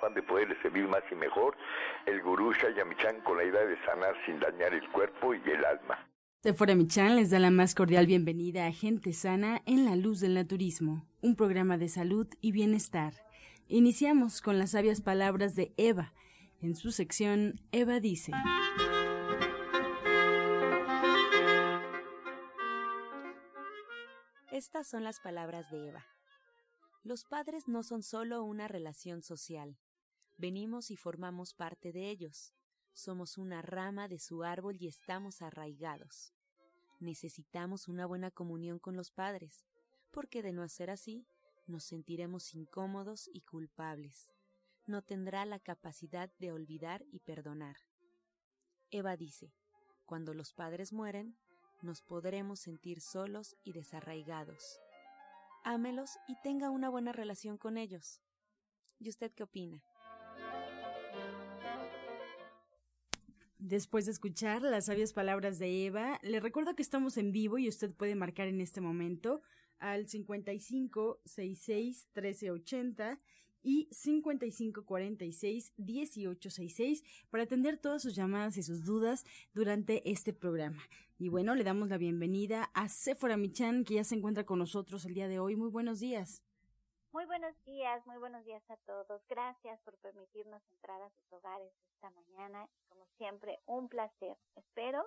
afán de poderle servir más y mejor, el gurú Shayamichan con la idea de sanar sin dañar el cuerpo y el alma. Sephora Michan les da la más cordial bienvenida a Gente Sana en la Luz del Naturismo, un programa de salud y bienestar. Iniciamos con las sabias palabras de Eva. En su sección, Eva dice. Estas son las palabras de Eva. Los padres no son solo una relación social. Venimos y formamos parte de ellos. Somos una rama de su árbol y estamos arraigados. Necesitamos una buena comunión con los padres, porque de no hacer así, nos sentiremos incómodos y culpables. No tendrá la capacidad de olvidar y perdonar. Eva dice, cuando los padres mueren, nos podremos sentir solos y desarraigados. Ámelos y tenga una buena relación con ellos. ¿Y usted qué opina? Después de escuchar las sabias palabras de Eva, le recuerdo que estamos en vivo y usted puede marcar en este momento al 55 66 1380 y 55 46 1866 para atender todas sus llamadas y sus dudas durante este programa. Y bueno, le damos la bienvenida a Sephora Michan, que ya se encuentra con nosotros el día de hoy. Muy buenos días. Muy buenos días, muy buenos días a todos. Gracias por permitirnos entrar a sus hogares esta mañana. Como siempre, un placer. Espero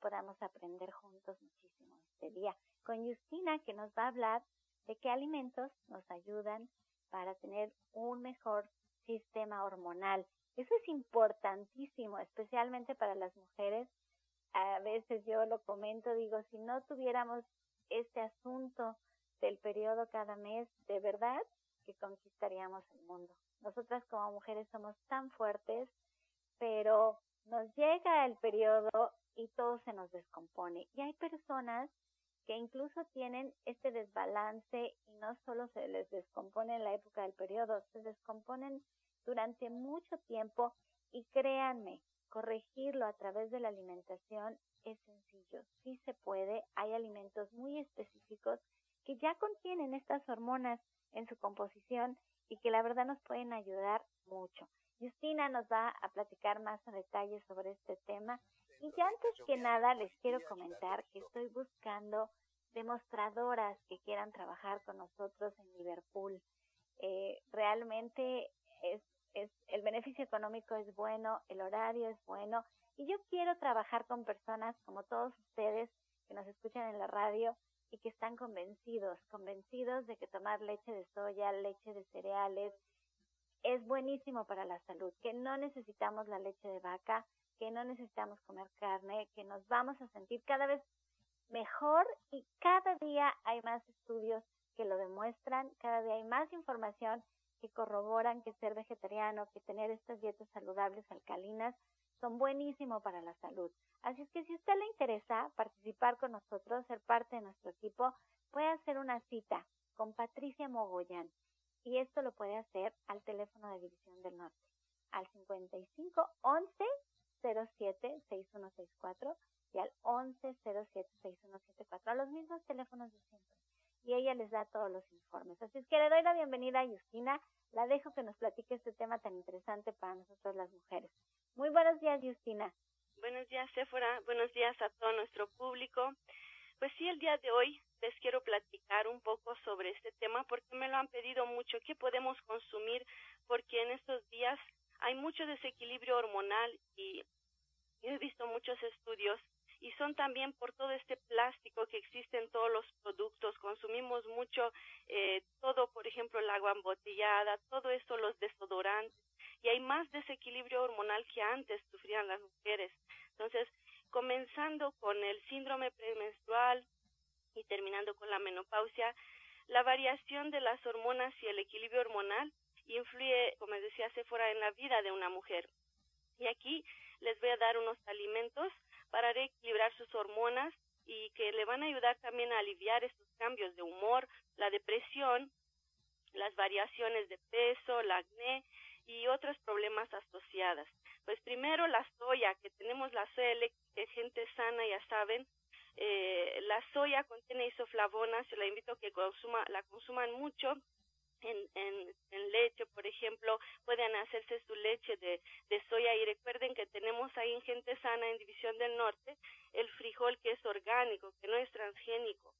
podamos aprender juntos muchísimo este día con Justina, que nos va a hablar de qué alimentos nos ayudan para tener un mejor sistema hormonal. Eso es importantísimo, especialmente para las mujeres. A veces yo lo comento, digo, si no tuviéramos este asunto del periodo cada mes, de verdad que conquistaríamos el mundo. Nosotras como mujeres somos tan fuertes, pero nos llega el periodo y todo se nos descompone. Y hay personas que incluso tienen este desbalance y no solo se les descompone en la época del periodo, se descomponen durante mucho tiempo y créanme, corregirlo a través de la alimentación es sencillo, sí se puede, hay alimentos muy específicos que ya contienen estas hormonas en su composición y que la verdad nos pueden ayudar mucho. Justina nos va a platicar más a detalle sobre este tema. Y ya antes que nada les quiero comentar que estoy buscando demostradoras que quieran trabajar con nosotros en Liverpool. Eh, realmente es, es, el beneficio económico es bueno, el horario es bueno y yo quiero trabajar con personas como todos ustedes que nos escuchan en la radio y que están convencidos, convencidos de que tomar leche de soya, leche de cereales, es buenísimo para la salud, que no necesitamos la leche de vaca, que no necesitamos comer carne, que nos vamos a sentir cada vez mejor y cada día hay más estudios que lo demuestran, cada día hay más información que corroboran que ser vegetariano, que tener estas dietas saludables alcalinas son buenísimo para la salud. Así es que si a usted le interesa participar con nosotros, ser parte de nuestro equipo, puede hacer una cita con Patricia Mogollán. Y esto lo puede hacer al teléfono de División del Norte, al 55 11 07 6164 y al 11 07 6174, a los mismos teléfonos de siempre. Y ella les da todos los informes. Así es que le doy la bienvenida a Justina. La dejo que nos platique este tema tan interesante para nosotros las mujeres. Muy buenos días, Justina. Buenos días, Sephora. Buenos días a todo nuestro público. Pues sí, el día de hoy les quiero platicar un poco sobre este tema porque me lo han pedido mucho. ¿Qué podemos consumir? Porque en estos días hay mucho desequilibrio hormonal y he visto muchos estudios y son también por todo este plástico que existe en todos los productos. Consumimos mucho eh, todo, por ejemplo, el agua embotellada, todo esto, los desodorantes y hay más desequilibrio hormonal que antes sufrían las mujeres. Entonces, comenzando con el síndrome premenstrual y terminando con la menopausia, la variación de las hormonas y el equilibrio hormonal influye, como decía Sephora, en la vida de una mujer. Y aquí les voy a dar unos alimentos para reequilibrar sus hormonas y que le van a ayudar también a aliviar estos cambios de humor, la depresión, las variaciones de peso, la acné y otros problemas asociadas. Pues primero la soya, que tenemos la soya que gente sana, ya saben, eh, la soya contiene isoflavonas, yo la invito a que consuma, la consuman mucho en, en, en, leche, por ejemplo, pueden hacerse su leche de, de soya y recuerden que tenemos ahí en Gente Sana, en División del Norte, el frijol que es orgánico, que no es transgénico.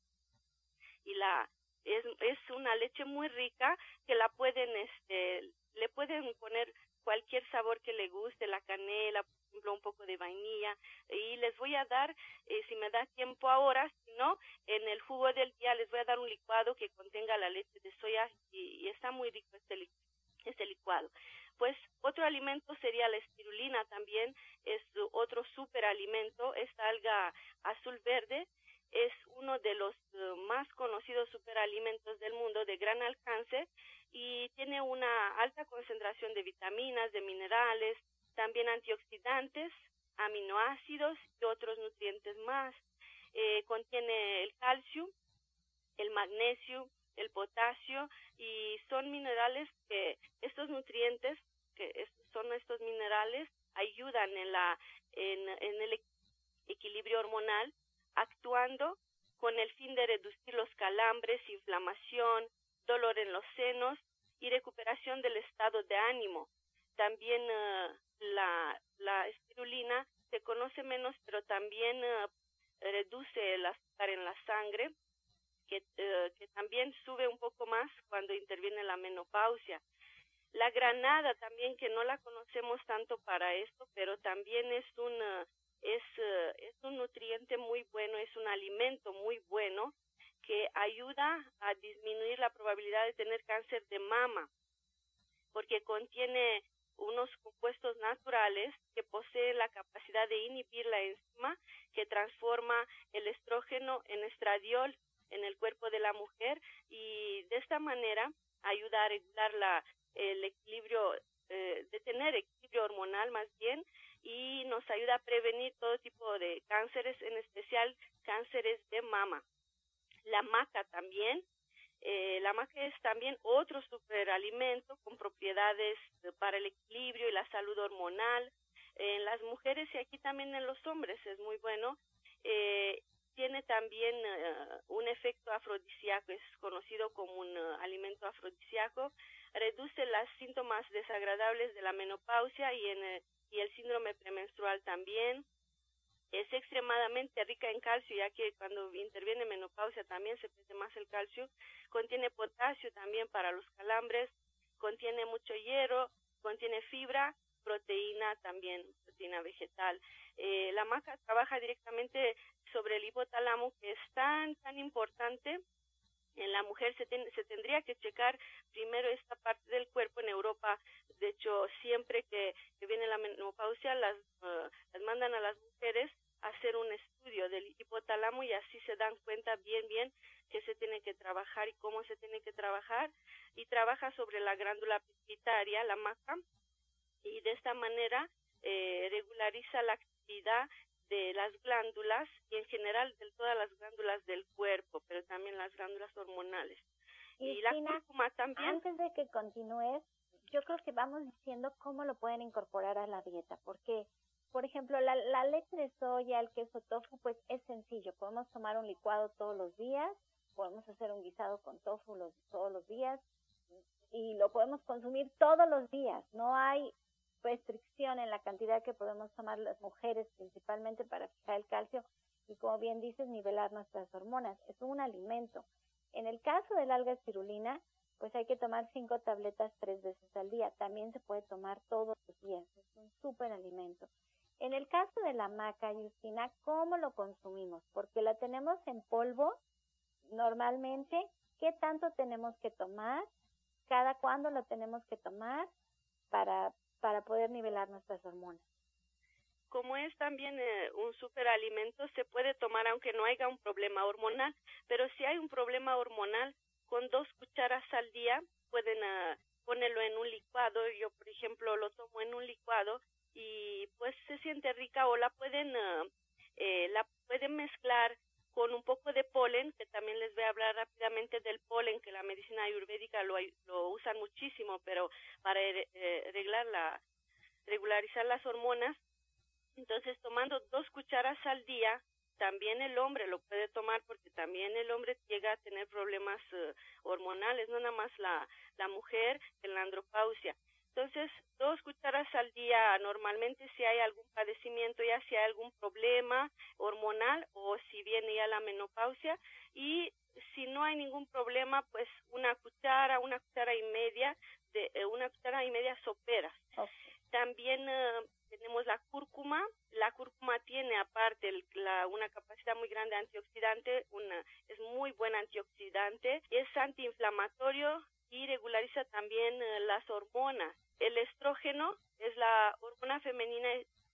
Y la es, es una leche muy rica que la pueden, este, le pueden poner cualquier sabor que le guste, la canela, por ejemplo, un poco de vainilla. Y les voy a dar, eh, si me da tiempo ahora, si no, en el jugo del día les voy a dar un licuado que contenga la leche de soya y, está muy rico este, este licuado. Pues otro alimento sería la espirulina también, es otro superalimento, esta alga azul verde es uno de los eh, más conocidos superalimentos del mundo de gran alcance y tiene una alta concentración de vitaminas, de minerales, también antioxidantes, aminoácidos y otros nutrientes más. Eh, contiene el calcio, el magnesio, el potasio y son minerales que estos nutrientes que son estos minerales ayudan en la en, en el equilibrio hormonal actuando con el fin de reducir los calambres, inflamación, dolor en los senos y recuperación del estado de ánimo. También eh, la, la espirulina se conoce menos, pero también eh, reduce el azúcar en la sangre, que, que también sube un poco más cuando interviene la menopausia. La granada también, que no la conocemos tanto para esto, pero también es un, es un nutriente muy bueno, es un alimento muy bueno que ayuda a disminuir la probabilidad de tener cáncer de mama, porque contiene unos compuestos naturales que poseen la capacidad de inhibir la enzima que transforma el estrógeno en estradiol en el cuerpo de la mujer y de esta manera ayuda a regular la, el equilibrio, eh, de tener equilibrio hormonal más bien y nos ayuda a prevenir todo tipo de cánceres, en especial cánceres de mama la maca también. Eh, la maca es también otro superalimento con propiedades para el equilibrio y la salud hormonal. En las mujeres y aquí también en los hombres es muy bueno. Eh, tiene también eh, un efecto afrodisíaco, es conocido como un alimento afrodisíaco, reduce los síntomas desagradables de la menopausia y, en, y el síndrome premenstrual también, es extremadamente rica en calcio, ya que cuando interviene menopausia también se pierde más el calcio. Contiene potasio también para los calambres, contiene mucho hierro, contiene fibra, proteína también, proteína vegetal. Eh, la maca trabaja directamente sobre el hipotálamo, que es tan, tan importante en la mujer se, se tendría que checar primero esta parte del cuerpo en Europa. De hecho, siempre que, viene la menopausia, las, uh, las mandan a las mujeres hacer un estudio del hipotálamo y así se dan cuenta bien bien que se tiene que trabajar y cómo se tiene que trabajar y trabaja sobre la glándula pituitaria, la maca, y de esta manera eh, regulariza la actividad de las glándulas y en general de todas las glándulas del cuerpo, pero también las glándulas hormonales. Y, la cúrcuma también. Antes de que continúes, yo creo que vamos diciendo cómo lo pueden incorporar a la dieta, porque por ejemplo, la, la leche de soya, el queso tofu, pues es sencillo. Podemos tomar un licuado todos los días, podemos hacer un guisado con tofu todos los días y lo podemos consumir todos los días. No hay restricción en la cantidad que podemos tomar las mujeres principalmente para fijar el calcio y como bien dices, nivelar nuestras hormonas. Es un alimento. En el caso del alga espirulina, pues hay que tomar cinco tabletas tres veces al día. También se puede tomar todos los días. Es un súper alimento. En el caso de la maca, Justina, ¿cómo lo consumimos? Porque la tenemos en polvo normalmente. ¿Qué tanto tenemos que tomar? ¿Cada cuándo lo tenemos que tomar para, para poder nivelar nuestras hormonas? como es también eh, un superalimento, se puede tomar aunque no haya un problema hormonal, pero si hay un problema hormonal, con dos cucharas al día pueden uh, ponerlo en un licuado. Yo, por ejemplo, lo tomo en un licuado y pues se siente rica o la pueden eh, la pueden mezclar con un poco de polen, que también les voy a hablar rápidamente del polen, que la medicina ayurvédica lo, lo usan muchísimo, pero para eh, la, regularizar las hormonas. Entonces, tomando dos cucharas al día, también el hombre lo puede tomar porque también el hombre llega a tener problemas eh, hormonales, no nada más la, la mujer en la andropausia. Entonces, dos cucharas al día normalmente si hay algún padecimiento, ya si hay algún problema hormonal o si viene ya la menopausia y si no hay ningún problema, pues una cuchara, una cuchara y media, de eh, una cuchara y media soperas. También eh, tenemos la cúrcuma. La cúrcuma tiene aparte la, una capacidad muy grande antioxidante, una, es muy buen antioxidante, es antiinflamatorio y regulariza también eh, las hormonas. El estrógeno es la hormona femenina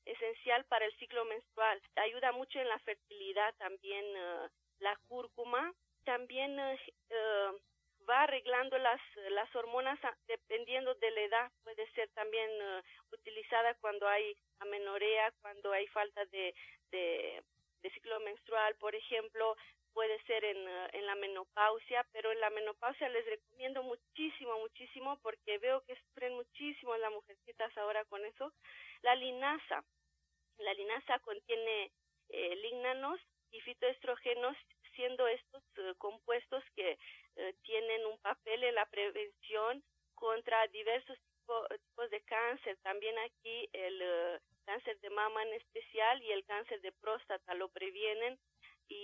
esencial para el ciclo menstrual. Ayuda mucho en la fertilidad también eh, la cúrcuma. También uh, va arreglando las, las hormonas dependiendo de la edad. Puede ser también utilizada cuando hay amenorea, cuando hay falta de, de ciclo menstrual, por ejemplo, puede ser en, en, la menopausia, pero en la menopausia les recomiendo muchísimo, muchísimo, porque veo que sufren muchísimo las mujercitas ahora con eso, la linaza. La linaza contiene eh, lignanos y fitoestrógenos, siendo estos eh, compuestos que eh, tienen un papel en la prevención contra diversos tipos de cáncer. También aquí el cáncer de mama en especial y el cáncer de próstata lo previenen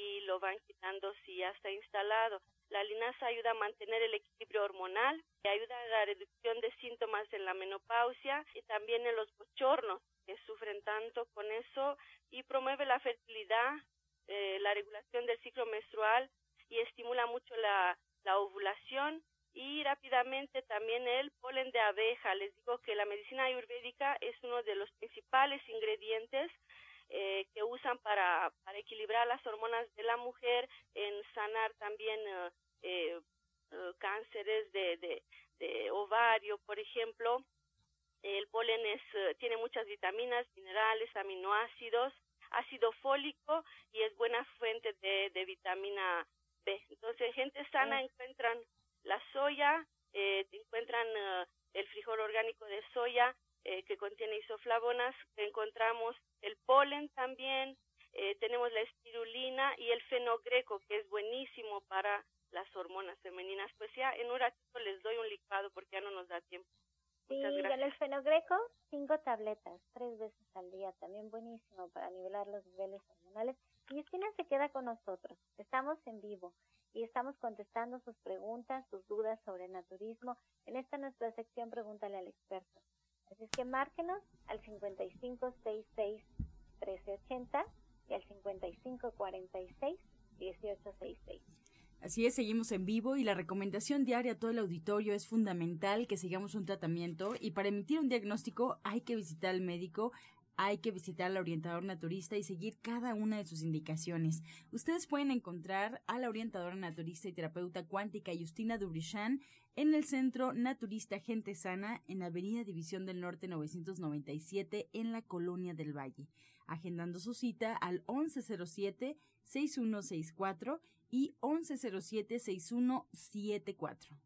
y lo van quitando si ya está instalado. La linaza ayuda a mantener el equilibrio hormonal, ayuda a la reducción de síntomas en la menopausia y también en los bochornos que sufren tanto con eso y promueve la fertilidad, eh, la regulación del ciclo menstrual y estimula mucho la, la ovulación y rápidamente también el polen de abeja. Les digo que la medicina ayurvédica es uno de los principales ingredientes eh, que usan para, para equilibrar las hormonas de la mujer, en sanar también eh, eh, cánceres de, de, de, ovario, por ejemplo. El polen es, tiene muchas vitaminas, minerales, aminoácidos, ácido fólico y es buena fuente de, de vitamina B. Entonces, gente sana encuentran la soya, encuentran el frijol orgánico de soya, eh, que contiene isoflavonas, encontramos el polen también, eh, tenemos la espirulina y el fenogreco, que es buenísimo para las hormonas femeninas. Pues ya en un ratito les doy un licuado porque ya no nos da tiempo. Sí, y el fenogreco, cinco tabletas, tres veces al día, también buenísimo para nivelar los niveles hormonales. Y Estina se queda con nosotros, estamos en vivo y estamos contestando sus preguntas, sus dudas sobre naturismo en esta nuestra sección Pregúntale al experto. Así es que márquenos al 5566-1380 y al 5546-1866. Así es, seguimos en vivo y la recomendación diaria a todo el auditorio es fundamental que sigamos un tratamiento y para emitir un diagnóstico hay que visitar al médico, hay que visitar al orientador naturista y seguir cada una de sus indicaciones. Ustedes pueden encontrar a la orientadora naturista y terapeuta cuántica Justina Dubrichan en el Centro Naturista Gente Sana en Avenida División del Norte 997 en la Colonia del Valle, agendando su cita al 1107-6164 y 1107-6174.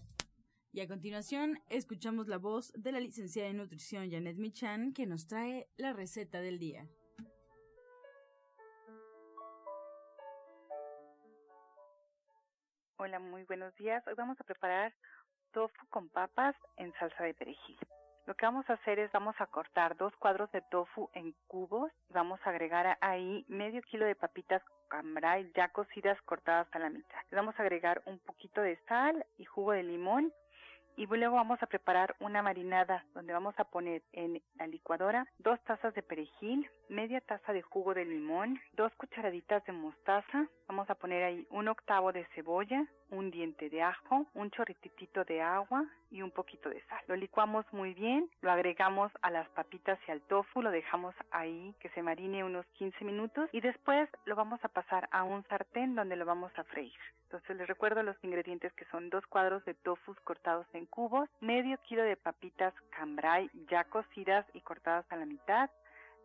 Y a continuación escuchamos la voz de la licenciada en nutrición Janet Michan que nos trae la receta del día. Hola, muy buenos días. Hoy vamos a preparar tofu con papas en salsa de perejil. Lo que vamos a hacer es vamos a cortar dos cuadros de tofu en cubos vamos a agregar ahí medio kilo de papitas cambray ya cocidas cortadas a la mitad. Vamos a agregar un poquito de sal y jugo de limón y luego vamos a preparar una marinada donde vamos a poner en la licuadora dos tazas de perejil, media taza de jugo de limón, dos cucharaditas de mostaza, vamos a poner ahí un octavo de cebolla, un diente de ajo, un chorrititito de agua y un poquito de sal. Lo licuamos muy bien, lo agregamos a las papitas y al tofu, lo dejamos ahí que se marine unos 15 minutos y después lo vamos a pasar a un sartén donde lo vamos a freír. Entonces les recuerdo los ingredientes que son dos cuadros de tofu cortados en cubos, medio kilo de papitas cambrai ya cocidas y cortadas a la mitad,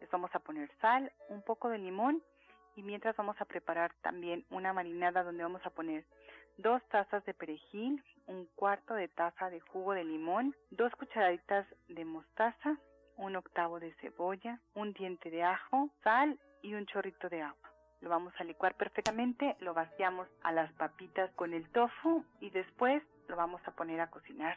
les vamos a poner sal, un poco de limón y mientras vamos a preparar también una marinada donde vamos a poner dos tazas de perejil, un cuarto de taza de jugo de limón, dos cucharaditas de mostaza, un octavo de cebolla, un diente de ajo, sal y un chorrito de agua. Lo vamos a licuar perfectamente, lo vaciamos a las papitas con el tofu y después lo vamos a poner a cocinar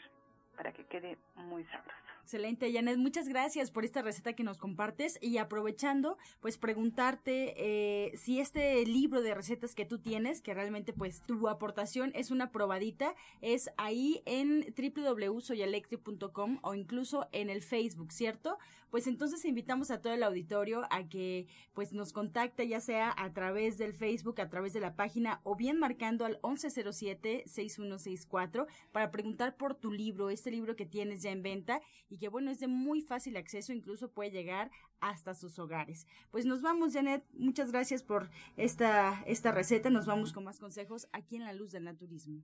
para que quede muy sabroso. Excelente, Janet. Muchas gracias por esta receta que nos compartes y aprovechando, pues preguntarte eh, si este libro de recetas que tú tienes, que realmente pues tu aportación es una probadita, es ahí en www.soyalectric.com o incluso en el Facebook, ¿cierto? Pues entonces invitamos a todo el auditorio a que pues nos contacte ya sea a través del Facebook, a través de la página o bien marcando al 1107-6164 para preguntar por tu libro, este libro que tienes ya en venta y que bueno, es de muy fácil acceso, incluso puede llegar hasta sus hogares. Pues nos vamos, Janet, muchas gracias por esta, esta receta, nos vamos con más consejos aquí en La Luz del Naturismo.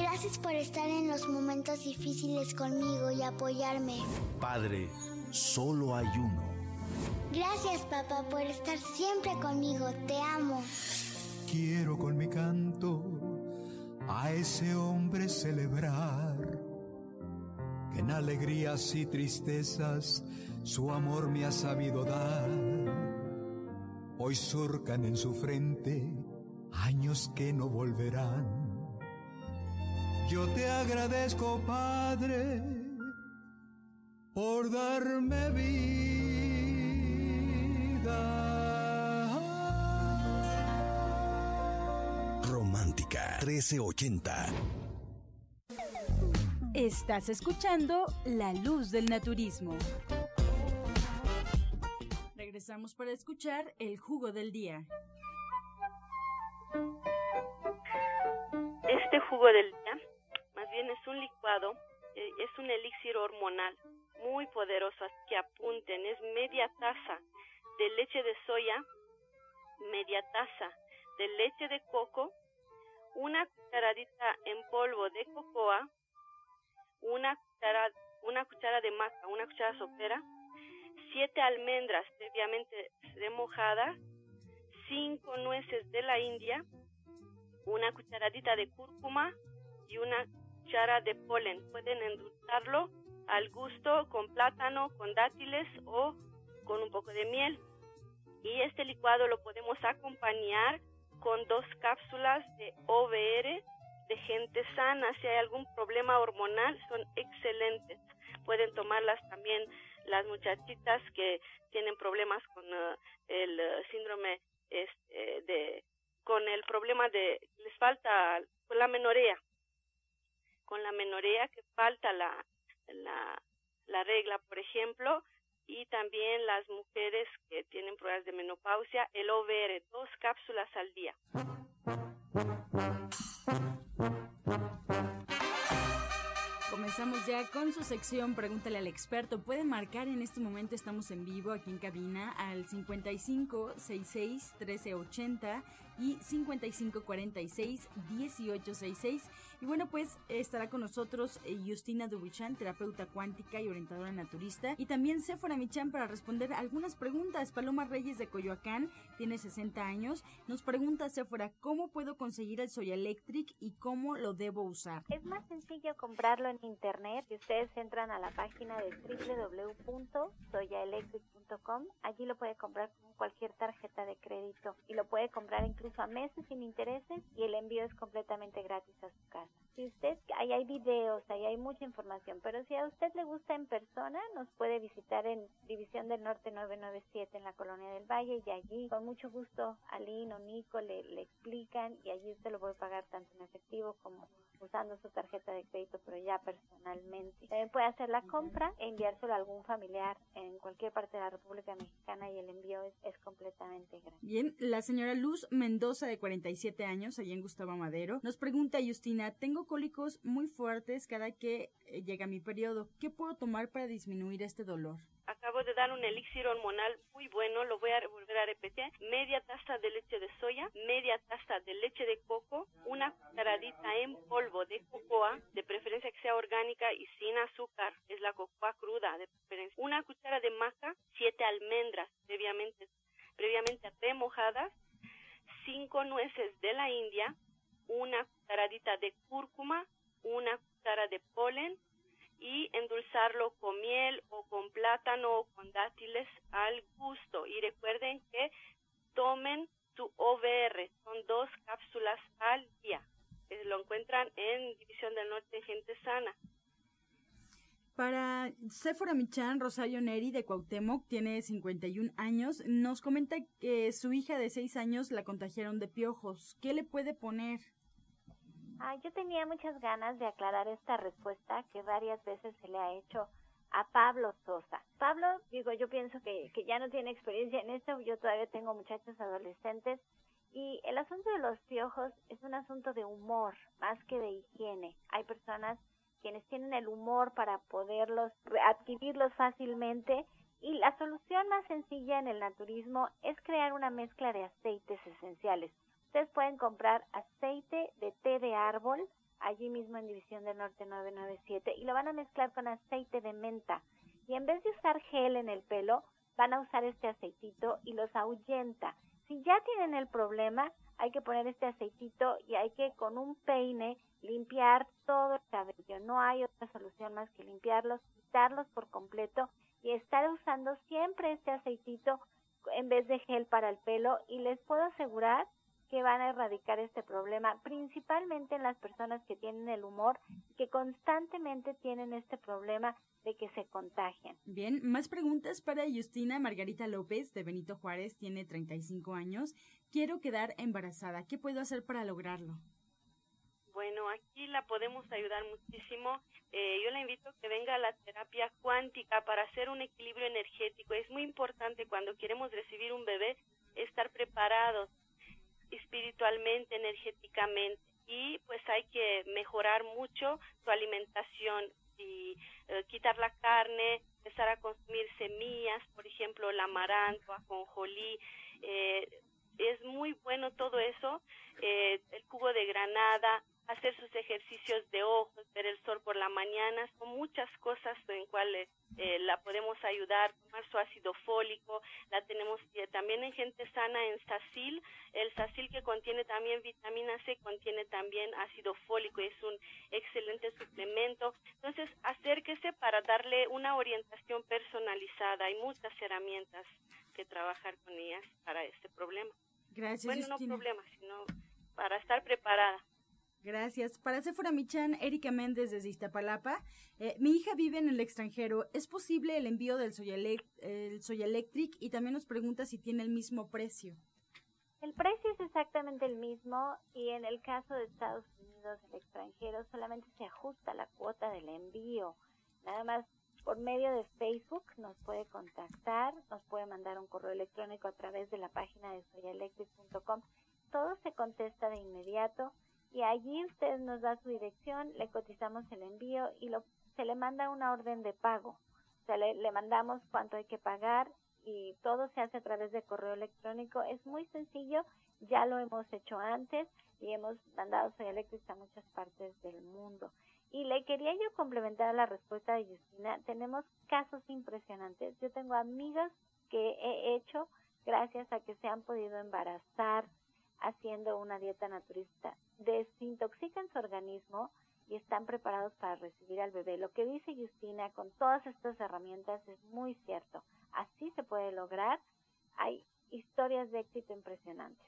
Gracias por estar en los momentos difíciles conmigo y apoyarme. Padre, solo hay uno. Gracias papá por estar siempre conmigo. Te amo. Quiero con mi canto a ese hombre celebrar. Que en alegrías y tristezas su amor me ha sabido dar. Hoy surcan en su frente años que no volverán yo te agradezco, Padre, por darme vida. Romántica 1380. Estás escuchando La Luz del Naturismo. Regresamos para escuchar el jugo del día. Este jugo del día es un licuado, eh, es un elixir hormonal muy poderoso, que apunten, es media taza de leche de soya, media taza de leche de coco, una cucharadita en polvo de cocoa, una cuchara, una cuchara de maca, una cuchara sopera, siete almendras previamente remojadas, cinco nueces de la India, una cucharadita de cúrcuma y una cuchara de polen. Pueden endulzarlo al gusto con plátano, con dátiles o con un poco de miel. Y este licuado lo podemos acompañar con dos cápsulas de OVR de gente sana. Si hay algún problema hormonal, son excelentes. Pueden tomarlas también las muchachitas que tienen problemas con uh, el uh, síndrome este, de con el problema de les falta la menorea con la menorea que falta la, la, la regla, por ejemplo, y también las mujeres que tienen pruebas de menopausia, el OVR, dos cápsulas al día. Comenzamos ya con su sección Pregúntale al experto. Pueden marcar en este momento, estamos en vivo aquí en cabina al 55 66 13 80 y 5546-1866. Y bueno, pues estará con nosotros eh, Justina Dubuchan, terapeuta cuántica y orientadora naturista. Y también Sephora Michan para responder algunas preguntas. Paloma Reyes de Coyoacán tiene 60 años. Nos pregunta Sephora, ¿cómo puedo conseguir el Soya Electric y cómo lo debo usar? Es más sencillo comprarlo en internet. Si ustedes entran a la página de www.soyaelectric.com, allí lo puede comprar con cualquier tarjeta de crédito y lo puede comprar incluso a meses sin intereses y el envío es completamente gratis a su casa. Si usted, ahí hay videos, ahí hay mucha información, pero si a usted le gusta en persona, nos puede visitar en División del Norte 997 en la Colonia del Valle y allí con mucho gusto Aline o Nico le, le explican y allí usted lo puede pagar tanto en efectivo como usando su tarjeta de crédito, pero ya personalmente. También puede hacer la compra e enviárselo a algún familiar en cualquier parte de la República Mexicana y el envío es, es completamente gratis. Bien, la señora Luz Mendoza, de 47 años, allá en Gustavo Madero, nos pregunta, Justina, tengo cólicos muy fuertes cada que eh, llega mi periodo. ¿Qué puedo tomar para disminuir este dolor? Acabo de dar un elixir hormonal muy bueno, lo voy a volver a repetir, media taza de leche de soya, media taza de leche de coco, una cucharadita en polvo de cocoa, de preferencia que sea orgánica y sin azúcar, es la cocoa cruda de preferencia, una cuchara de maca, siete almendras previamente, previamente remojadas, cinco nueces de la India, una cucharadita de cúrcuma, una cuchara de polen, y endulzarlo con miel o con plátano o con dátiles al gusto. Y recuerden que tomen su OVR, son dos cápsulas al día. Eh, lo encuentran en División del Norte Gente Sana. Para Sephora Michan, Rosario Neri de Cuauhtémoc tiene 51 años. Nos comenta que su hija de 6 años la contagiaron de piojos. ¿Qué le puede poner? Ah, yo tenía muchas ganas de aclarar esta respuesta que varias veces se le ha hecho a Pablo Sosa. Pablo, digo, yo pienso que, que ya no tiene experiencia en esto, yo todavía tengo muchachos adolescentes y el asunto de los piojos es un asunto de humor más que de higiene. Hay personas quienes tienen el humor para poderlos adquirirlos fácilmente y la solución más sencilla en el naturismo es crear una mezcla de aceites esenciales. Ustedes pueden comprar aceite de té de árbol allí mismo en División del Norte 997 y lo van a mezclar con aceite de menta. Y en vez de usar gel en el pelo, van a usar este aceitito y los ahuyenta. Si ya tienen el problema, hay que poner este aceitito y hay que con un peine limpiar todo el cabello. No hay otra solución más que limpiarlos, quitarlos por completo y estar usando siempre este aceitito en vez de gel para el pelo y les puedo asegurar que van a erradicar este problema, principalmente en las personas que tienen el humor, que constantemente tienen este problema de que se contagian. Bien, más preguntas para Justina Margarita López de Benito Juárez, tiene 35 años. Quiero quedar embarazada. ¿Qué puedo hacer para lograrlo? Bueno, aquí la podemos ayudar muchísimo. Eh, yo la invito a que venga a la terapia cuántica para hacer un equilibrio energético. Es muy importante cuando queremos recibir un bebé estar preparados espiritualmente, energéticamente. Y pues hay que mejorar mucho su alimentación. Y eh, quitar la carne, empezar a consumir semillas, por ejemplo, el amaranto, ajonjolí, eh, es muy bueno todo eso, eh, el jugo de granada, hacer sus ejercicios de ojos, ver el sol por la mañana, son muchas cosas en cuales eh, la podemos ayudar, tomar su ácido fólico, la tenemos eh, también en gente sana en sacil, el sacil que contiene también vitamina C, contiene también ácido fólico, es un excelente suplemento, entonces acérquese para darle una orientación personalizada, hay muchas herramientas que trabajar con ellas para este problema. Gracias. Bueno, no problema, sino para estar preparada. Gracias. Para Sephora Michan, Erika Méndez desde Iztapalapa. Eh, mi hija vive en el extranjero. ¿Es posible el envío del Soya, el Soya Electric? Y también nos pregunta si tiene el mismo precio. El precio es exactamente el mismo y en el caso de Estados Unidos, el extranjero, solamente se ajusta la cuota del envío. Nada más por medio de Facebook nos puede contactar, nos puede mandar un correo electrónico a través de la página de soyaelectric.com. Todo se contesta de inmediato y allí usted nos da su dirección, le cotizamos el envío y lo, se le manda una orden de pago. O sea, le, mandamos cuánto hay que pagar y todo se hace a través de correo electrónico. Es muy sencillo Ya lo hemos hecho antes y hemos mandado soya eléctrica a muchas partes del mundo. Y le quería yo complementar a la respuesta de Justina. Tenemos casos impresionantes. Yo tengo amigas que he hecho gracias a que se han podido embarazar haciendo una dieta naturista. Desintoxican su organismo y están preparados para recibir al bebé. Lo que dice Justina con todas estas herramientas es muy cierto. Así se puede lograr. Hay historias de éxito impresionantes.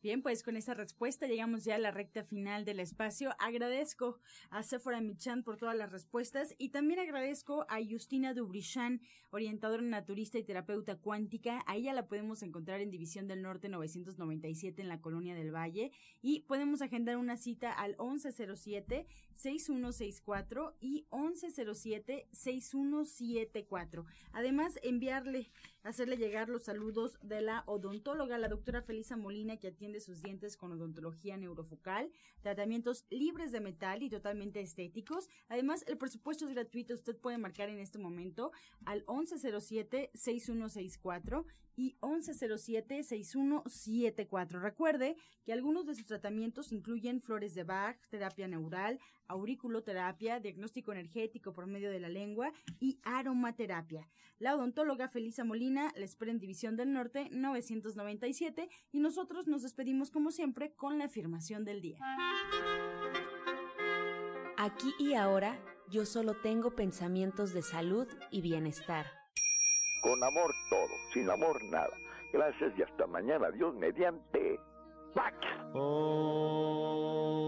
Bien, pues con esta respuesta llegamos ya a la recta final del espacio. Agradezco a Sephora Michan por todas las respuestas y también agradezco a Justina Dubrichan, orientadora naturista y terapeuta cuántica. A ella la podemos encontrar en División del Norte 997 en la Colonia del Valle y podemos agendar una cita al 1107-6164 y 1107-6174. Además, enviarle, hacerle llegar los saludos de la odontóloga, la doctora Felisa Molina, que atiende de sus dientes con odontología neurofocal, tratamientos libres de metal y totalmente estéticos. Además, el presupuesto es gratuito. Usted puede marcar en este momento al 1107-6164 y 1107-6174. Recuerde que algunos de sus tratamientos incluyen flores de Bach, terapia neural, auriculoterapia, diagnóstico energético por medio de la lengua y aromaterapia. La odontóloga Felisa Molina la espera en División del Norte 997 y nosotros nos despedimos como siempre con la afirmación del día. Aquí y ahora yo solo tengo pensamientos de salud y bienestar. Con amor todo, sin amor nada. Gracias y hasta mañana. Dios mediante. ¡Pax! Oh.